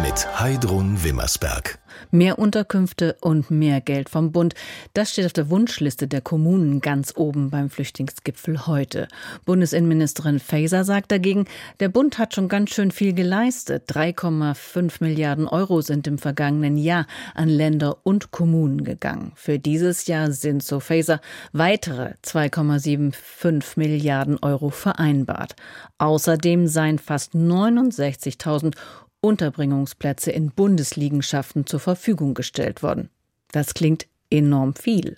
mit Heidrun Wimmersberg. Mehr Unterkünfte und mehr Geld vom Bund. Das steht auf der Wunschliste der Kommunen ganz oben beim Flüchtlingsgipfel heute. Bundesinnenministerin Faeser sagt dagegen, der Bund hat schon ganz schön viel geleistet. 3,5 Milliarden Euro sind im vergangenen Jahr an Länder und Kommunen gegangen. Für dieses Jahr sind, so Faeser, weitere 2,75 Milliarden Euro vereinbart. Außerdem seien fast 69.000 Unterbringungsplätze in Bundesliegenschaften zur Verfügung gestellt worden. Das klingt enorm viel.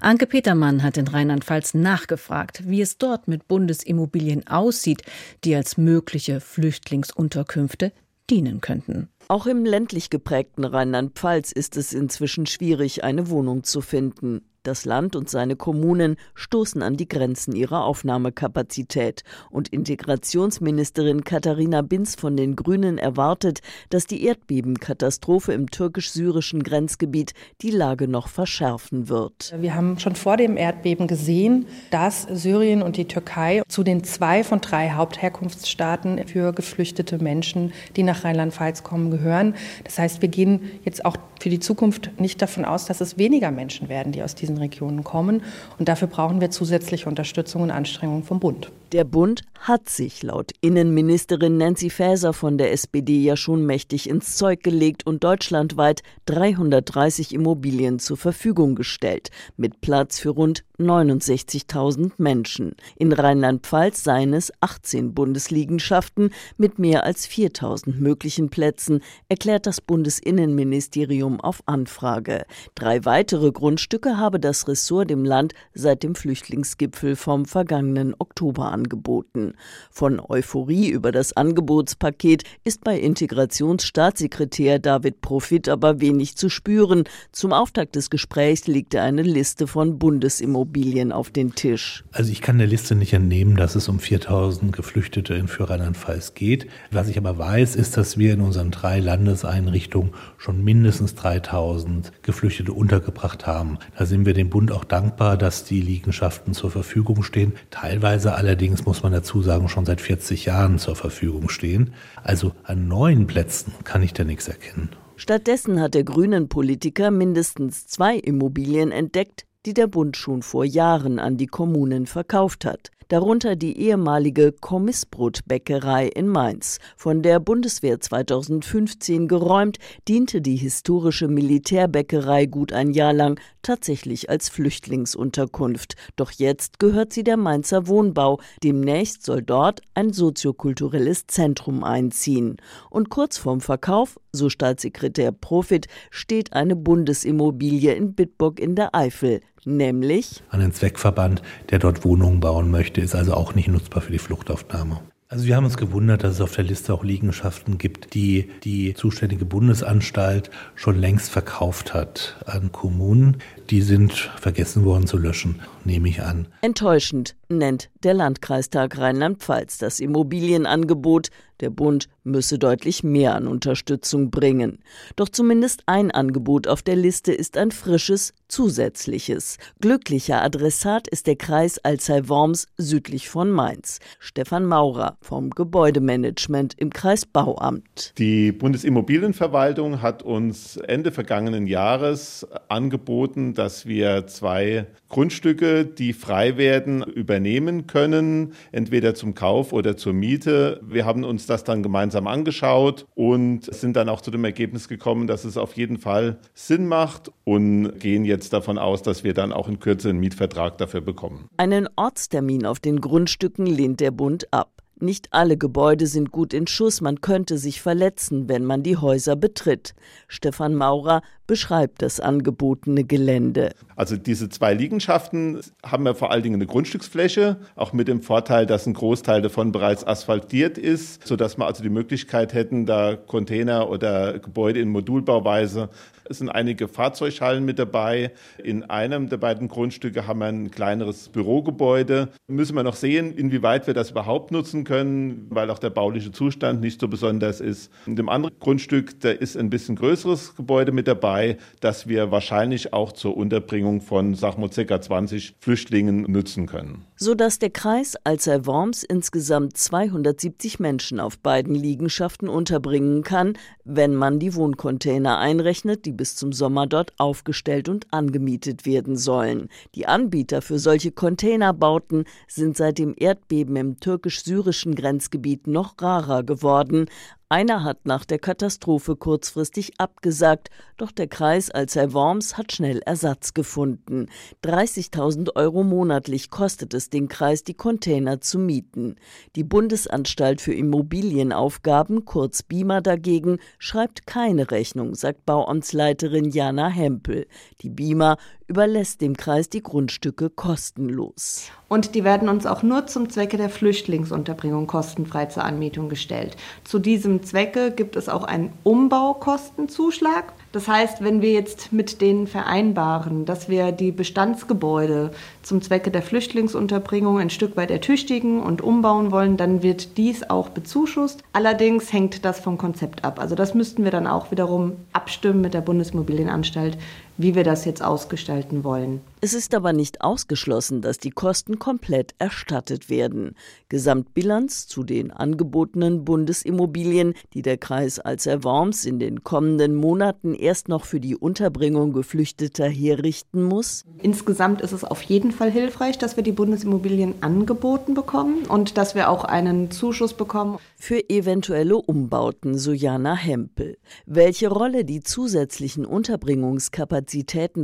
Anke Petermann hat in Rheinland-Pfalz nachgefragt, wie es dort mit Bundesimmobilien aussieht, die als mögliche Flüchtlingsunterkünfte dienen könnten. Auch im ländlich geprägten Rheinland-Pfalz ist es inzwischen schwierig, eine Wohnung zu finden. Das Land und seine Kommunen stoßen an die Grenzen ihrer Aufnahmekapazität. Und Integrationsministerin Katharina Binz von den Grünen erwartet, dass die Erdbebenkatastrophe im türkisch-syrischen Grenzgebiet die Lage noch verschärfen wird. Wir haben schon vor dem Erdbeben gesehen, dass Syrien und die Türkei zu den zwei von drei Hauptherkunftsstaaten für geflüchtete Menschen, die nach Rheinland-Pfalz kommen, gehören. Das heißt, wir gehen jetzt auch für die Zukunft nicht davon aus, dass es weniger Menschen werden, die aus diesen Regionen kommen. Und dafür brauchen wir zusätzliche Unterstützung und Anstrengungen vom Bund. Der Bund hat sich laut Innenministerin Nancy Faeser von der SPD ja schon mächtig ins Zeug gelegt und deutschlandweit 330 Immobilien zur Verfügung gestellt, mit Platz für rund 69.000 Menschen. In Rheinland-Pfalz seien es 18 Bundesliegenschaften mit mehr als 4.000 möglichen Plätzen, erklärt das Bundesinnenministerium auf Anfrage. Drei weitere Grundstücke habe das Ressort dem Land seit dem Flüchtlingsgipfel vom vergangenen Oktober angeboten. Von Euphorie über das Angebotspaket ist bei Integrationsstaatssekretär David Profit aber wenig zu spüren. Zum Auftakt des Gesprächs legte eine Liste von Bundesimmobilien auf den Tisch. Also ich kann der Liste nicht entnehmen, dass es um 4000 Geflüchtete in Rheinland-Pfalz geht. Was ich aber weiß, ist, dass wir in unseren drei Landeseinrichtungen schon mindestens 3000 Geflüchtete untergebracht haben. Da sind wir dem Bund auch dankbar, dass die Liegenschaften zur Verfügung stehen. Teilweise allerdings muss man dazu sagen, schon seit 40 Jahren zur Verfügung stehen. Also an neuen Plätzen kann ich da nichts erkennen. Stattdessen hat der grünen Politiker mindestens zwei Immobilien entdeckt, die der Bund schon vor Jahren an die Kommunen verkauft hat darunter die ehemalige Kommissbrotbäckerei in Mainz. Von der Bundeswehr 2015 geräumt, diente die historische Militärbäckerei gut ein Jahr lang tatsächlich als Flüchtlingsunterkunft. Doch jetzt gehört sie der Mainzer Wohnbau. Demnächst soll dort ein soziokulturelles Zentrum einziehen. Und kurz vorm Verkauf, so Staatssekretär Profit, steht eine Bundesimmobilie in Bitburg in der Eifel. Nämlich? Einen Zweckverband, der dort Wohnungen bauen möchte, ist also auch nicht nutzbar für die Fluchtaufnahme. Also wir haben uns gewundert, dass es auf der Liste auch Liegenschaften gibt, die die zuständige Bundesanstalt schon längst verkauft hat an Kommunen. Die sind vergessen worden zu löschen, nehme ich an. Enttäuschend nennt der Landkreistag Rheinland-Pfalz das Immobilienangebot. Der Bund müsse deutlich mehr an Unterstützung bringen. Doch zumindest ein Angebot auf der Liste ist ein frisches, zusätzliches. Glücklicher Adressat ist der Kreis Alzey-Worms südlich von Mainz. Stefan Maurer vom Gebäudemanagement im Kreisbauamt. Die Bundesimmobilienverwaltung hat uns Ende vergangenen Jahres angeboten, dass wir zwei Grundstücke, die frei werden, übernehmen können, entweder zum Kauf oder zur Miete. Wir haben uns das dann gemeinsam angeschaut und sind dann auch zu dem Ergebnis gekommen, dass es auf jeden Fall Sinn macht und gehen jetzt davon aus, dass wir dann auch in Kürze einen Mietvertrag dafür bekommen. Einen Ortstermin auf den Grundstücken lehnt der Bund ab. Nicht alle Gebäude sind gut in Schuss, man könnte sich verletzen, wenn man die Häuser betritt. Stefan Maurer beschreibt das angebotene Gelände. Also diese zwei Liegenschaften haben ja vor allen Dingen eine Grundstücksfläche, auch mit dem Vorteil, dass ein Großteil davon bereits asphaltiert ist, sodass wir also die Möglichkeit hätten, da Container oder Gebäude in Modulbauweise Es sind einige Fahrzeughallen mit dabei. In einem der beiden Grundstücke haben wir ein kleineres Bürogebäude. Müssen wir noch sehen, inwieweit wir das überhaupt nutzen können, weil auch der bauliche Zustand nicht so besonders ist. In dem anderen Grundstück, da ist ein bisschen größeres Gebäude mit dabei, das wir wahrscheinlich auch zur Unterbringung von, sagen wir, ca. 20 Flüchtlingen nutzen können. Sodass der Kreis Alzey-Worms insgesamt 270 Menschen auf beiden Liegenschaften unterbringen kann, wenn man die Wohncontainer einrechnet, die bis zum Sommer dort aufgestellt und angemietet werden sollen. Die Anbieter für solche Containerbauten sind seit dem Erdbeben im türkisch-syrischen Grenzgebiet noch rarer geworden. Einer hat nach der Katastrophe kurzfristig abgesagt, doch der Kreis Alzey-Worms hat schnell Ersatz gefunden. 30.000 Euro monatlich kostet es den Kreis, die Container zu mieten. Die Bundesanstalt für Immobilienaufgaben, kurz BIMA dagegen, schreibt keine Rechnung, sagt Bauamtsleiterin Jana Hempel. Die BIMA überlässt dem Kreis die Grundstücke kostenlos. Und die werden uns auch nur zum Zwecke der Flüchtlingsunterbringung kostenfrei zur Anmietung gestellt. Zu diesem Zwecke gibt es auch einen Umbaukostenzuschlag. Das heißt, wenn wir jetzt mit denen vereinbaren, dass wir die Bestandsgebäude zum Zwecke der Flüchtlingsunterbringung ein Stück weit ertüchtigen und umbauen wollen, dann wird dies auch bezuschusst. Allerdings hängt das vom Konzept ab. Also das müssten wir dann auch wiederum abstimmen mit der Bundesmobilienanstalt, wie wir das jetzt ausgestalten wollen. Es ist aber nicht ausgeschlossen, dass die Kosten komplett erstattet werden. Gesamtbilanz zu den angebotenen Bundesimmobilien, die der Kreis als Worms in den kommenden Monaten erst noch für die Unterbringung Geflüchteter herrichten muss? Insgesamt ist es auf jeden Fall hilfreich, dass wir die Bundesimmobilien angeboten bekommen und dass wir auch einen Zuschuss bekommen. Für eventuelle Umbauten, so Jana Hempel. Welche Rolle die zusätzlichen Unterbringungskapazitäten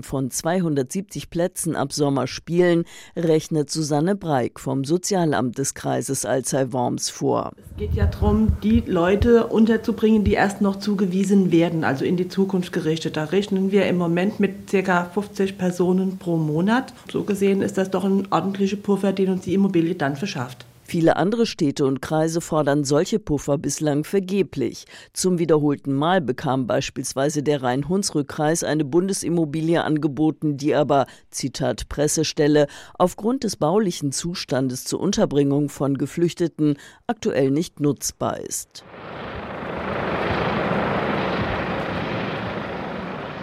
von 270 Plätzen Plätzen ab Sommer spielen, rechnet Susanne Breik vom Sozialamt des Kreises Alzey-Worms vor. Es geht ja darum, die Leute unterzubringen, die erst noch zugewiesen werden, also in die Zukunft gerichtet. Da rechnen wir im Moment mit ca. 50 Personen pro Monat. So gesehen ist das doch ein ordentlicher Puffer, den uns die Immobilie dann verschafft. Viele andere Städte und Kreise fordern solche Puffer bislang vergeblich. Zum wiederholten Mal bekam beispielsweise der Rhein-Hunsrück-Kreis eine Bundesimmobilie angeboten, die aber, Zitat Pressestelle, aufgrund des baulichen Zustandes zur Unterbringung von Geflüchteten aktuell nicht nutzbar ist.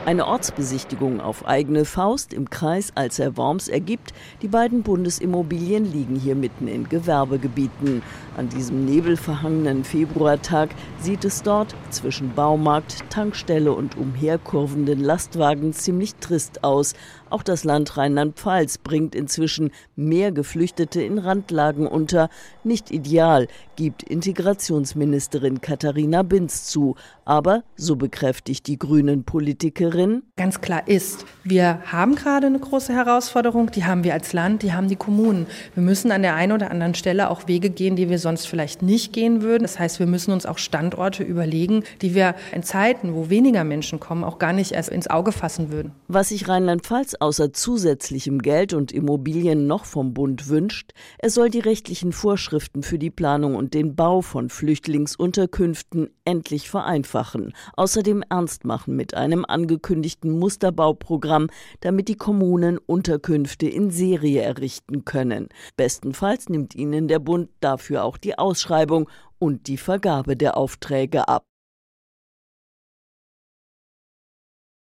Eine Ortsbesichtigung auf eigene Faust im Kreis Alzey-Worms ergibt, die beiden Bundesimmobilien liegen hier mitten in Gewerbegebieten. An diesem nebelverhangenen Februartag sieht es dort zwischen Baumarkt, Tankstelle und umherkurvenden Lastwagen ziemlich trist aus. Auch das Land Rheinland-Pfalz bringt inzwischen mehr Geflüchtete in Randlagen unter. Nicht ideal, gibt Integrationsministerin Katharina Binz zu. Aber, so bekräftigt die grünen Politikerin, ganz klar ist, wir haben gerade eine große Herausforderung, die haben wir als Land, die haben die Kommunen. Wir müssen an der einen oder anderen Stelle auch Wege gehen, die wir sonst vielleicht nicht gehen würden. Das heißt, wir müssen uns auch Standorte überlegen, die wir in Zeiten, wo weniger Menschen kommen, auch gar nicht erst ins Auge fassen würden. Was sich Rheinland-Pfalz außer zusätzlichem Geld und Immobilien noch vom Bund wünscht, er soll die rechtlichen Vorschriften für die Planung und den Bau von Flüchtlingsunterkünften endlich vereinfachen. Außerdem ernst machen mit einem angekündigten Musterbauprogramm, damit die Kommunen Unterkünfte in Serie errichten können. Bestenfalls nimmt ihnen der Bund dafür auch die Ausschreibung und die Vergabe der Aufträge ab.